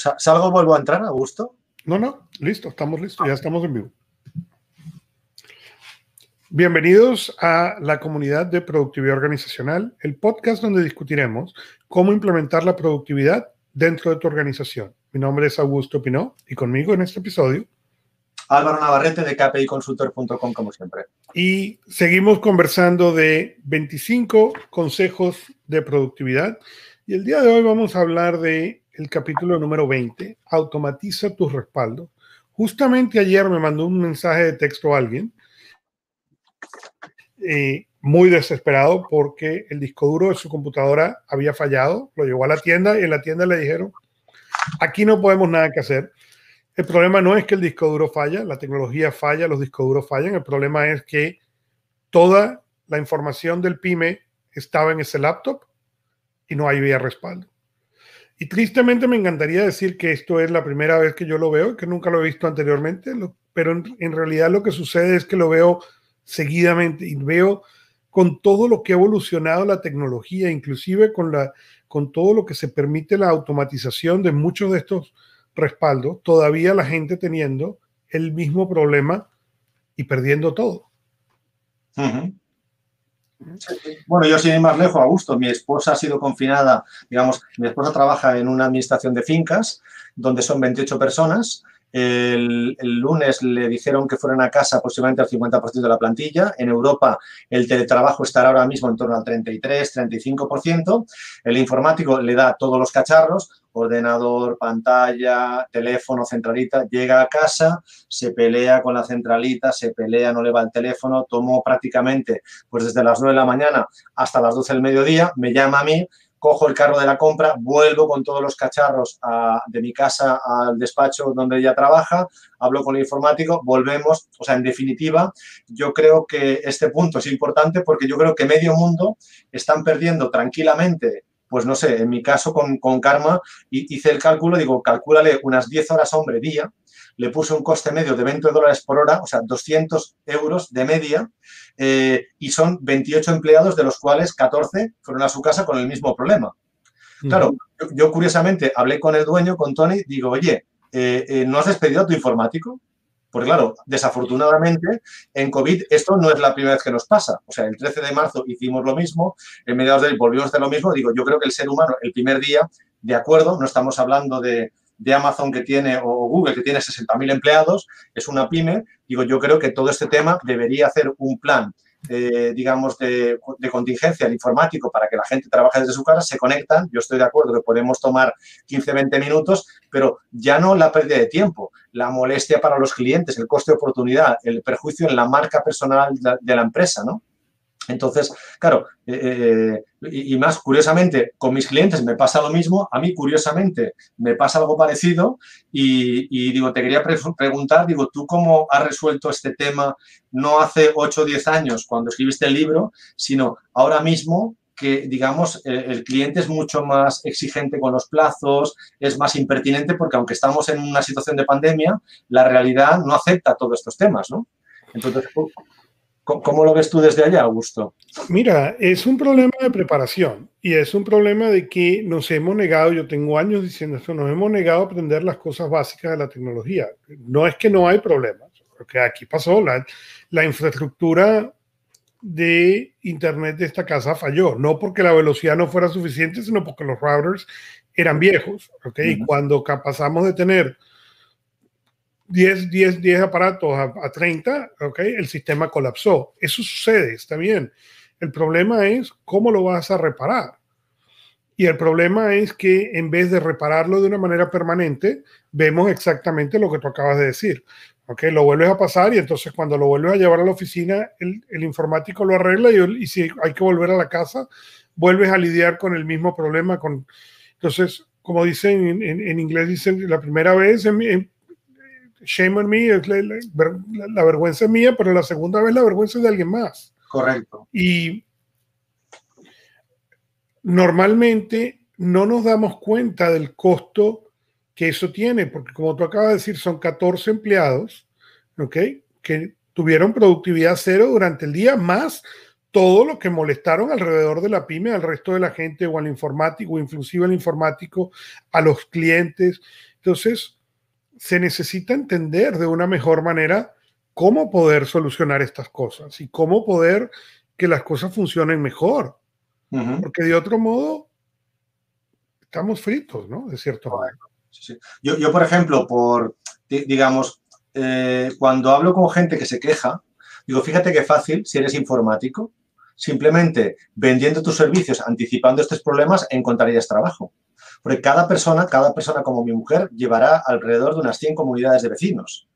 ¿Salgo o vuelvo a entrar, Augusto? No, no, listo, estamos listos, ya estamos en vivo. Bienvenidos a la comunidad de productividad organizacional, el podcast donde discutiremos cómo implementar la productividad dentro de tu organización. Mi nombre es Augusto Pinó y conmigo en este episodio. Álvaro Navarrete de kpiconsultor.com como siempre. Y seguimos conversando de 25 consejos de productividad y el día de hoy vamos a hablar de el capítulo número 20, automatiza tus respaldos. Justamente ayer me mandó un mensaje de texto a alguien eh, muy desesperado porque el disco duro de su computadora había fallado, lo llevó a la tienda y en la tienda le dijeron, aquí no podemos nada que hacer. El problema no es que el disco duro falla, la tecnología falla, los discos duros fallan, el problema es que toda la información del PyME estaba en ese laptop y no había respaldo. Y tristemente me encantaría decir que esto es la primera vez que yo lo veo, que nunca lo he visto anteriormente, pero en, realidad lo que sucede es que lo veo seguidamente y veo con todo lo que ha evolucionado la tecnología, inclusive con, la, con todo lo que se permite la automatización de muchos de estos respaldos, todavía la gente teniendo el mismo problema y perdiendo todo. Bueno, yo sin más lejos, a. Mi esposa ha sido confinada, digamos, mi esposa trabaja en una administración de fincas donde son 28 personas el, lunes le dijeron que fueran a casa aproximadamente al 50% de la plantilla. En Europa el teletrabajo estará ahora mismo en torno al 33-35%. El informático le da todos los cacharros, ordenador, pantalla, teléfono, centralita, llega a casa, se pelea con la centralita, se pelea, no le va el teléfono, tomó prácticamente pues desde las 9 de la mañana hasta las 12 del mediodía, me llama a mí, cojo el carro de la compra, vuelvo con todos los cacharros de mi casa al despacho donde ella trabaja, hablo con el informático, volvemos. O sea, en definitiva, yo creo que este punto es importante porque yo creo que medio mundo están perdiendo tranquilamente pues no sé, en mi caso con, con Karma hice el cálculo, digo, calcúlale unas 10 horas hombre día, le puse un coste medio de 20 dólares por hora, o sea, 200 euros de media, eh, y son 28 empleados, de los cuales 14 fueron a su casa con el mismo problema. Claro, yo, curiosamente hablé con el dueño, con Tony, digo, oye, eh, eh, ¿no has despedido a tu informático? Porque claro, desafortunadamente en COVID esto no es la primera vez que nos pasa. O sea, el 13 de marzo hicimos lo mismo, en mediados de abril volvimos a hacer lo mismo. Digo, yo creo que el ser humano el primer día, de acuerdo, no estamos hablando de, de Amazon que tiene o Google que tiene 60.000 empleados, es una pyme, digo, yo creo que todo este tema debería hacer un plan, eh, digamos, de, contingencia al informático para que la gente trabaje desde su casa, se conectan, yo estoy de acuerdo que podemos tomar 15, 20 minutos, pero ya no la pérdida de tiempo, la molestia para los clientes, el coste de oportunidad, el perjuicio en la marca personal de la empresa, ¿no? Entonces, claro, eh, eh, y, más curiosamente, con mis clientes me pasa lo mismo, a mí curiosamente me pasa algo parecido y, digo, te quería preguntar, digo, ¿tú cómo has resuelto este tema no hace 8 o 10 años cuando escribiste el libro, sino ahora mismo que, digamos, el cliente es mucho más exigente con los plazos, es más impertinente porque aunque estamos en una situación de pandemia, la realidad no acepta todos estos temas, ¿no? Entonces, ¿Cómo lo ves tú desde allá, Augusto? Mira, es un problema de preparación y es un problema de que nos hemos negado, yo tengo años diciendo esto, nos hemos negado a aprender las cosas básicas de la tecnología. No es que no hay problemas, porque aquí pasó, la, la infraestructura de Internet de esta casa falló, no porque la velocidad no fuera suficiente, sino porque los routers eran viejos, ¿ok? Y cuando pasamos de tener 10, 10, 10 aparatos a, 30, okay, el sistema colapsó. Eso sucede, está bien. El problema es cómo lo vas a reparar. Y el problema es que en vez de repararlo de una manera permanente, vemos exactamente lo que tú acabas de decir. Okay, lo vuelves a pasar y entonces cuando lo vuelves a llevar a la oficina, el, el informático lo arregla y, y, si hay que volver a la casa, vuelves a lidiar con el mismo problema. Con, entonces, como dicen en, en, en inglés, dicen la primera vez, en, shame on me, es la, vergüenza es mía, pero la segunda vez la vergüenza es de alguien más. Correcto. Y normalmente no nos damos cuenta del costo que eso tiene, porque como tú acabas de decir, son 14 empleados, ¿ok? Que tuvieron productividad cero durante el día, más todo lo que molestaron alrededor de la pyme, al resto de la gente o al informático, o inclusive al informático, a los clientes Entonces, se necesita entender de una mejor manera cómo poder solucionar estas cosas y cómo poder que las cosas funcionen mejor. Porque de otro modo, estamos fritos, ¿no? De cierto modo. Yo, yo, por ejemplo, por, digamos, eh, cuando hablo con gente que se queja, digo, fíjate qué fácil si eres informático, simplemente vendiendo tus servicios, anticipando estos problemas, encontrarías trabajo. Porque cada persona, cada persona como mi mujer, llevará alrededor de unas 100 comunidades de vecinos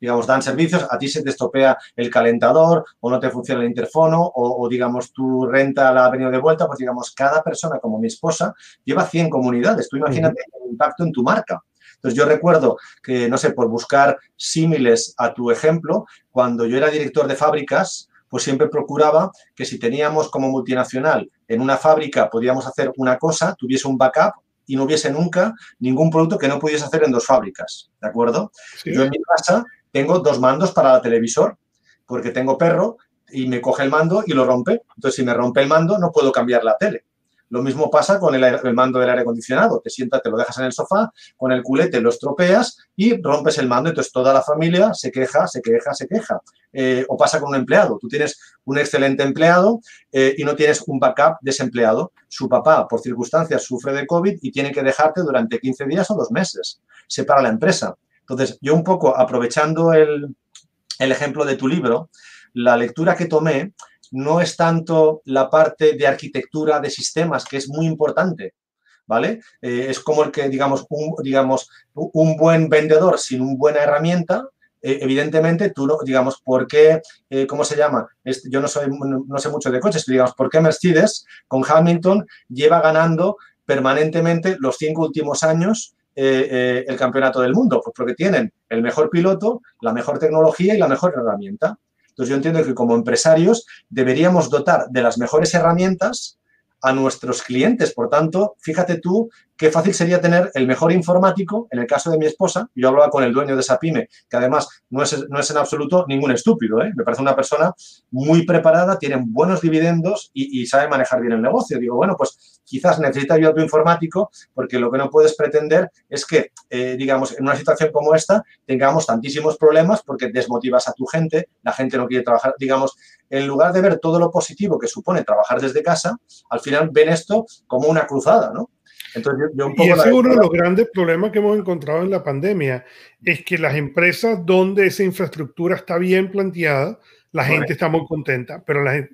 digamos, dan servicios, a ti se te estropea el calentador o no te funciona el interfono o, digamos, tu renta la ha venido de vuelta, pues digamos, cada persona como mi esposa lleva 100 comunidades. Tú imagínate el impacto en tu marca. Entonces, yo recuerdo que, no sé, por buscar símiles a tu ejemplo, cuando yo era director de fábricas, pues siempre procuraba que si teníamos como multinacional en una fábrica podíamos hacer una cosa, tuviese un backup y no hubiese nunca ningún producto que no pudiese hacer en dos fábricas, ¿de acuerdo? Yo en mi casa tengo dos mandos para el televisor, porque tengo perro y me coge el mando y lo rompe. Entonces, si me rompe el mando, no puedo cambiar la tele. Lo mismo pasa con el, mando del aire acondicionado. Te sientas, te lo dejas en el sofá, con el culete lo estropeas y rompes el mando. Entonces toda la familia se queja, se queja, se queja. Eh, o pasa con un empleado. Tú tienes un excelente empleado eh, y no tienes un backup desempleado. Su papá, por circunstancias, sufre de COVID y tiene que dejarte durante 15 días o dos meses. Se para la empresa. Entonces, yo un poco aprovechando el, el ejemplo de tu libro, la lectura que tomé no es tanto la parte de arquitectura de sistemas, que es muy importante, ¿vale? Eh, es como el que, digamos un, digamos, un buen vendedor sin una buena herramienta, eh, evidentemente tú, no, digamos, ¿por qué, eh, cómo se llama? yo no, soy, no sé mucho de coches, pero digamos, ¿por qué Mercedes con Hamilton lleva ganando permanentemente los cinco últimos años el campeonato del mundo? Pues porque tienen el mejor piloto, la mejor tecnología y la mejor herramienta. Entonces yo entiendo que como empresarios deberíamos dotar de las mejores herramientas a nuestros clientes. Por tanto, fíjate tú qué fácil sería tener el mejor informático, en el caso de mi esposa, yo hablaba con el dueño de esa pyme, que además no es, en absoluto ningún estúpido, ¿eh? me parece una persona muy preparada, tiene buenos dividendos y, sabe manejar bien el negocio. Digo, bueno, pues quizás necesita ayuda tu informático porque lo que no puedes pretender es que, eh, digamos, en una situación como esta tengamos tantísimos problemas porque desmotivas a tu gente, la gente no quiere trabajar, digamos, en lugar de ver todo lo positivo que supone trabajar desde casa, al final ven esto como una cruzada, ¿no? Y ese es uno de los grandes problemas que hemos encontrado en la pandemia, es que las empresas donde esa infraestructura está bien planteada, la gente está muy contenta, pero las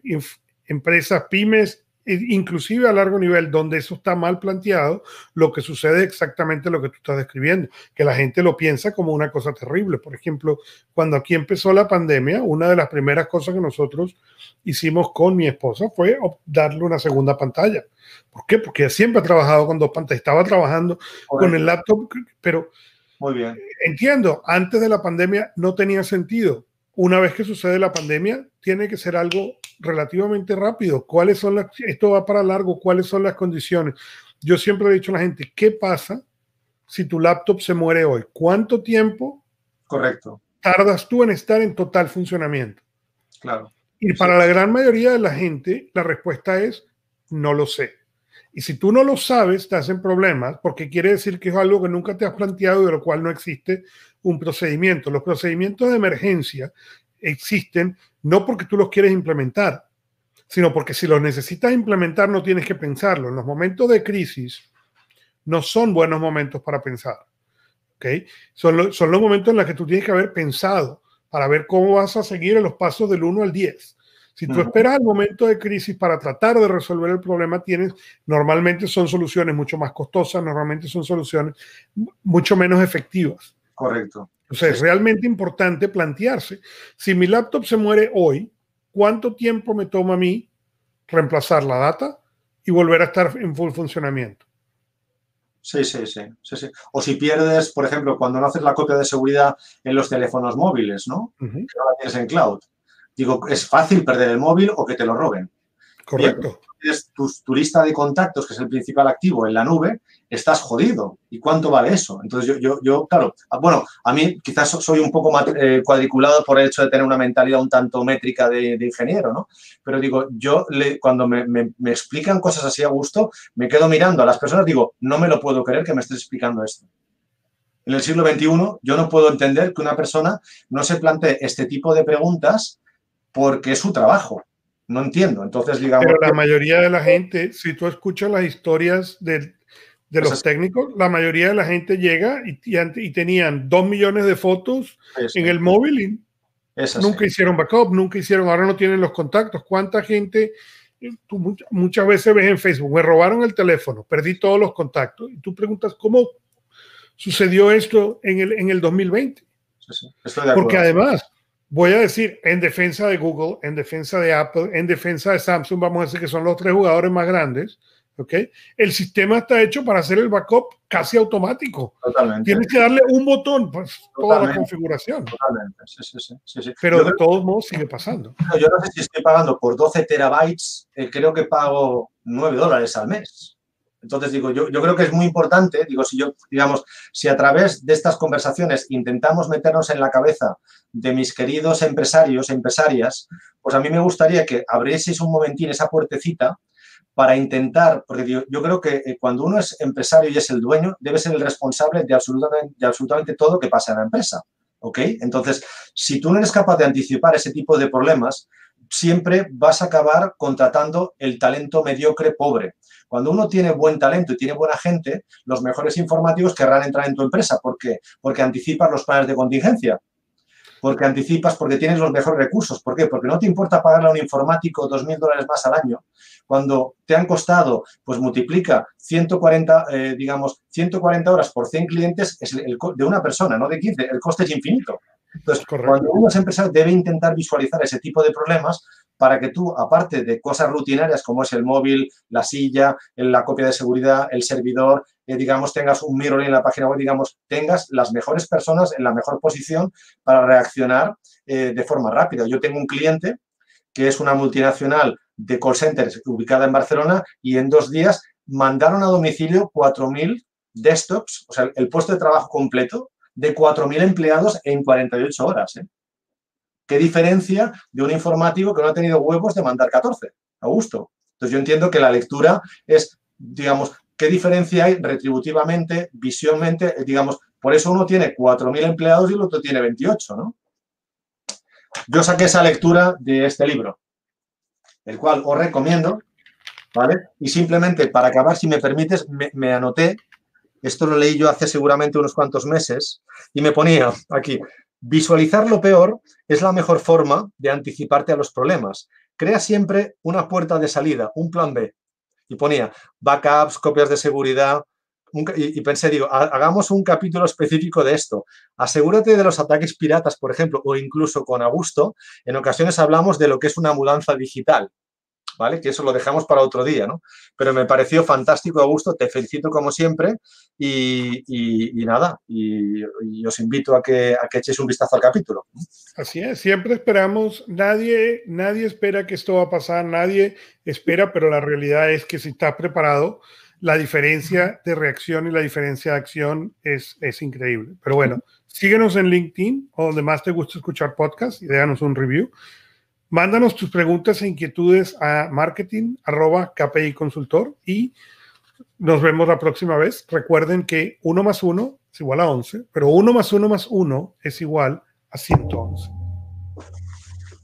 empresas pymes, inclusive a largo nivel, donde eso está mal planteado, lo que sucede es exactamente lo que tú estás describiendo, que la gente lo piensa como una cosa terrible. Por ejemplo, cuando aquí empezó la pandemia, una de las primeras cosas que nosotros hicimos con mi esposa fue darle una segunda pantalla ¿Por qué? Porque siempre ha trabajado con dos pantallas. Estaba trabajando con el laptop, pero Muy bien. entiendo, antes de la pandemia no tenía sentido. Una vez que sucede la pandemia, tiene que ser algo relativamente rápido. ¿Cuáles son las, esto va para largo, cuáles son las condiciones? Yo siempre he dicho a la gente, ¿qué pasa si tu laptop se muere hoy? ¿Cuánto tiempo Correcto. tardas tú en estar en total funcionamiento? Claro. Y para la gran mayoría de la gente, la respuesta es no lo sé. Y si tú no lo sabes, estás en problemas porque quiere decir que es algo que nunca te has planteado y de lo cual no existe un procedimiento. Los procedimientos de emergencia existen no porque tú los quieres implementar, sino porque si los necesitas implementar no tienes que pensarlo. En los momentos de crisis no son buenos momentos para pensar. ¿okay? Son, son los momentos en los que tú tienes que haber pensado para ver cómo vas a seguir en los pasos del 1 al 10. Si tú esperas al momento de crisis para tratar de resolver el problema, tienes, normalmente son soluciones mucho más costosas, normalmente son soluciones mucho menos efectivas. Correcto. O sea, es realmente importante plantearse, si mi laptop se muere hoy, ¿cuánto tiempo me toma a mí reemplazar la data y volver a estar en full funcionamiento? Sí, sí, sí, sí, sí. O si pierdes, por ejemplo, cuando no haces la copia de seguridad en los teléfonos móviles, ¿no? Que no la tienes en cloud. Digo, es fácil perder el móvil o que te lo roben. Correcto. tienes tu, lista de contactos, que es el principal activo, en la nube, estás jodido. ¿Y cuánto vale eso? Entonces, yo, yo, yo claro, ah, bueno, a mí quizás soy un poco eh, cuadriculado por el hecho de tener una mentalidad un tanto métrica de, ingeniero, ¿no? Pero digo, yo le, cuando me, me, explican cosas así a gusto, me quedo mirando a las personas, digo, no me lo puedo creer que me estés explicando esto. en el siglo XXI, yo no puedo entender que una persona no se plantee este tipo de preguntas porque es su trabajo. No entiendo. Entonces, digamos. Pero la mayoría de la gente, si tú escuchas las historias de, de los técnicos, la mayoría de la gente llega y, y, tenían dos millones de fotos en el móvil y nunca hicieron backup, nunca hicieron, ahora no tienen los contactos. ¿Cuánta gente? Tú muchas veces ves en Facebook, me robaron el teléfono, perdí todos los contactos. Y tú preguntas, ¿cómo sucedió esto en el, en el 2020? Porque además, voy a decir, en defensa de Google, en defensa de Apple, en defensa de Samsung, vamos a decir que son los tres jugadores más grandes, ¿ok? El sistema está hecho para hacer el backup casi automático. Totalmente. Tienes que darle un botón, pues toda la configuración. Totalmente, sí, sí, sí. Pero de todos modos sigue pasando. yo no sé si estoy pagando por 12 terabytes, eh, creo que pago 9 dólares al mes. Entonces, digo, yo, yo creo que es muy importante, digo, si yo, digamos, si a través de estas conversaciones intentamos meternos en la cabeza de mis queridos empresarios, empresarias, pues a mí me gustaría que abrieseis un momentín esa puertecita para intentar, porque yo, creo que eh, cuando uno es empresario y es el dueño, debe ser el responsable de absolutamente, de absolutamente todo que pasa en la empresa. ¿Ok? Entonces, si tú no eres capaz de anticipar ese tipo de problemas, siempre vas a acabar contratando el talento mediocre pobre. Cuando uno tiene buen talento y tiene buena gente, los mejores informativos querrán entrar en tu empresa. ¿Por qué? Porque anticipas los planes de contingencia. Porque anticipas, porque tienes los mejores recursos. ¿Por qué? Porque no te importa pagarle a un informático 2.000 dólares más al año. Cuando te han costado, pues multiplica 140, eh, digamos, 140 horas por 100 clientes es el, de una persona, no de 15. El coste es infinito. Entonces, cuando uno es empresario, debe intentar visualizar ese tipo de problemas para que tú, aparte de cosas rutinarias como es el móvil, la silla, la copia de seguridad, el servidor, eh, digamos, tengas un mirror en la página web, digamos, tengas las mejores personas en la mejor posición para reaccionar eh, de forma rápida. Yo tengo un cliente que es una multinacional de call centers ubicada en Barcelona y en dos días mandaron a domicilio 4.000 desktops, o sea, el puesto de trabajo completo de 4.000 empleados en 48 horas. ¿eh? ¿Qué diferencia de un informático que no ha tenido huevos de mandar 14? A gusto. Entonces yo entiendo que la lectura es, digamos, ¿qué diferencia hay retributivamente, visiónmente? Digamos, por eso uno tiene 4.000 empleados y el otro tiene 28, ¿no? Yo saqué esa lectura de este libro, el cual os recomiendo, ¿vale? Y simplemente para acabar, si me permites, me, me anoté, esto lo leí yo hace seguramente unos cuantos meses, y me ponía aquí, Visualizar lo peor es la mejor forma de anticiparte a los problemas. Crea siempre una puerta de salida, un plan B. Y ponía backups, copias de seguridad. Y, pensé, digo, hagamos un capítulo específico de esto. Asegúrate de los ataques piratas, por ejemplo, o incluso con Augusto. En ocasiones hablamos de lo que es una mudanza digital. ¿vale? Que eso lo dejamos para otro día, ¿no? Pero me pareció fantástico, Augusto, te felicito como siempre y, nada, y, os invito a que, a que echéis un vistazo al capítulo. Así es, siempre esperamos, nadie, nadie espera que esto va a pasar, nadie espera, pero la realidad es que si estás preparado, la diferencia de reacción y la diferencia de acción es, es increíble. Pero bueno, síguenos en LinkedIn o donde más te gusta escuchar podcast y déjanos un review. Mándanos tus preguntas e inquietudes a marketing arroba KPI Consultor y nos vemos la próxima vez. Recuerden que 1 más 1 es igual a 11, pero 1 más 1 más 1 es igual a 111.